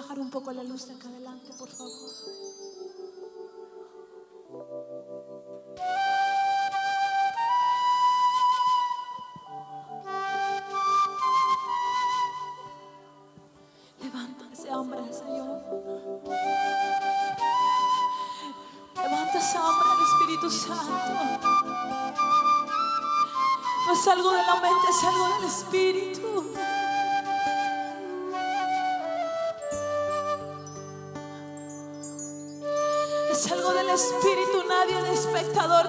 ¿Se puede bajar un poco la luz de acá adelante, por favor? Levanta ese hambre, Señor. Levanta ese hambre al Espíritu Santo. No es algo de la mente, es algo del Espíritu.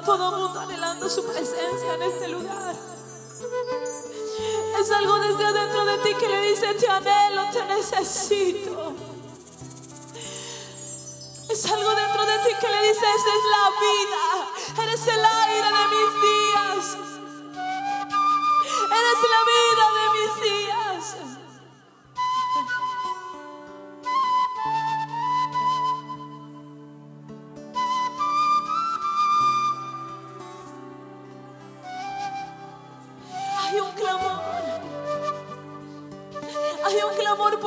Todo mundo anhelando su presencia en este lugar. Es algo desde adentro de ti que le dice, te anhelo, te necesito. Es algo dentro de ti que le dice, esa es la vida, eres el aire de mis días, eres la vida de mis días.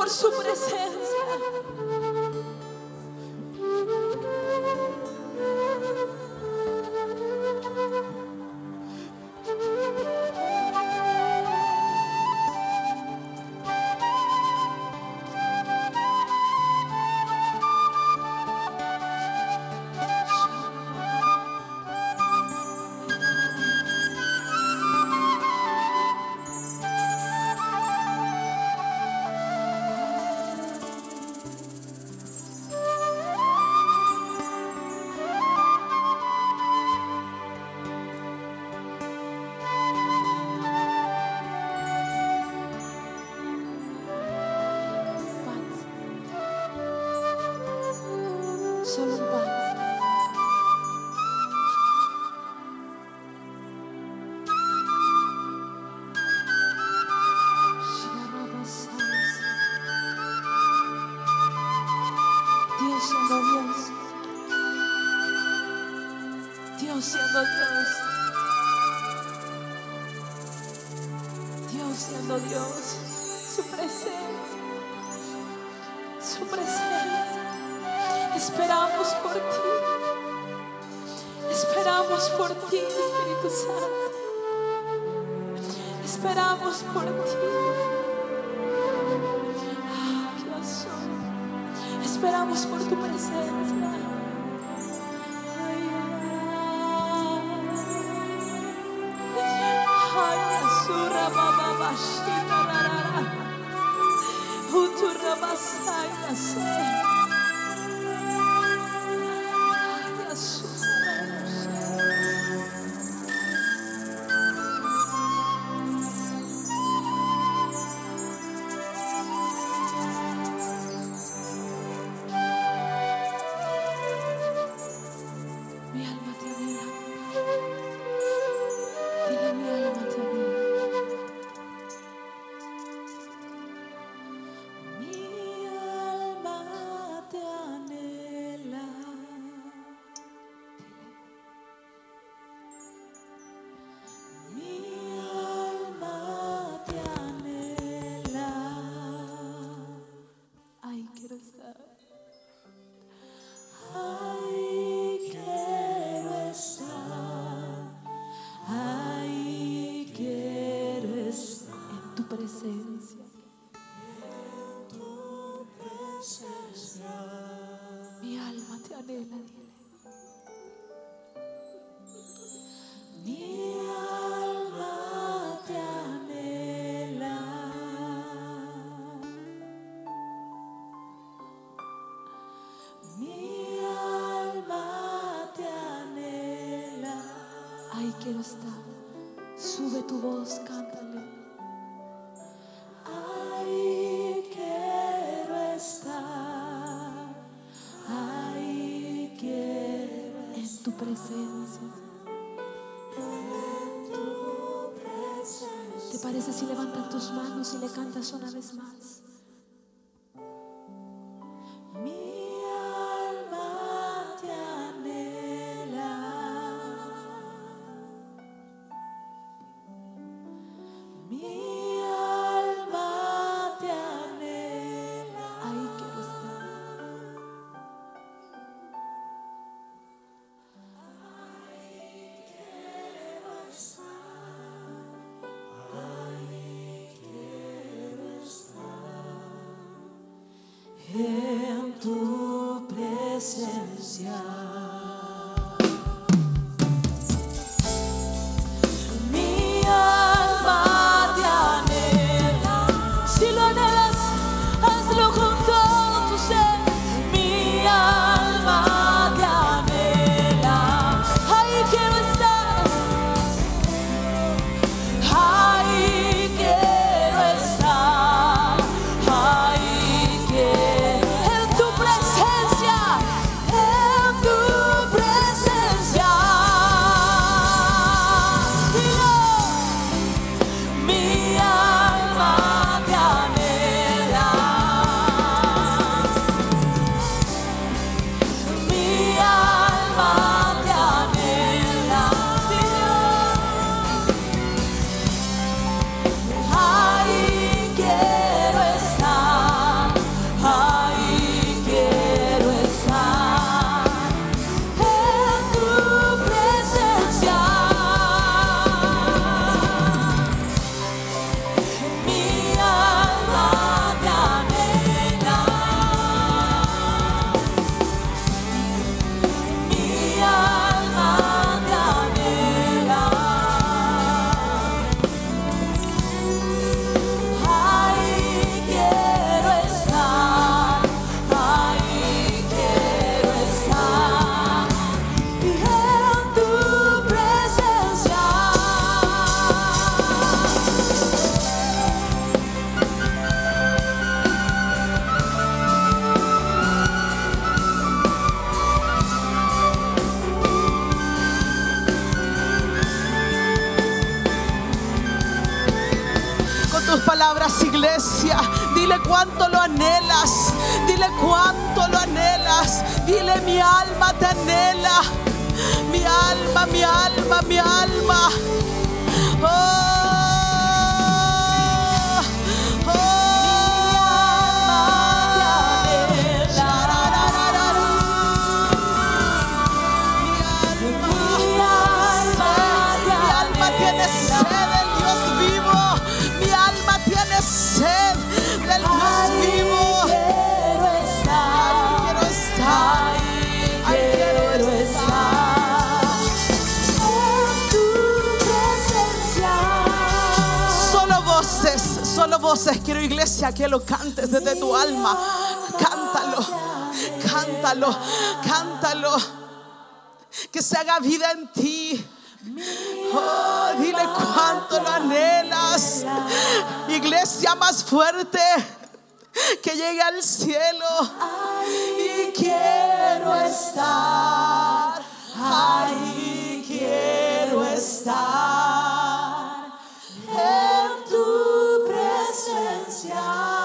Por su presencia. Dios siendo Dios. Dios siendo Dios. Dios siendo Dios. Su presencia. Su presencia. Esperamos por ti. Esperamos por ti, Espíritu Santo. Esperamos por ti. Esperamos por tu presencia. Ay, ay, Asura, presencia. Mi alma te anhela, dile. Mi alma te anhela. Mi alma te anhela. Ay, quiero estar. Sube tu voz, cántale. Presencia. ¿Te parece si levantas tus manos y le cantas una vez más? Cuánto lo anhelas. Dile cuánto lo anhelas. Dile mi alma te anhela. Mi alma, mi alma, mi alma. Oh. Quiero iglesia que lo cantes desde tu alma. Cántalo, cántalo, cántalo. Que se haga vida en ti. Oh, dile cuánto lo anhelas. Iglesia más fuerte que llegue al cielo. Ahí quiero estar. Ahí quiero estar. 剩下。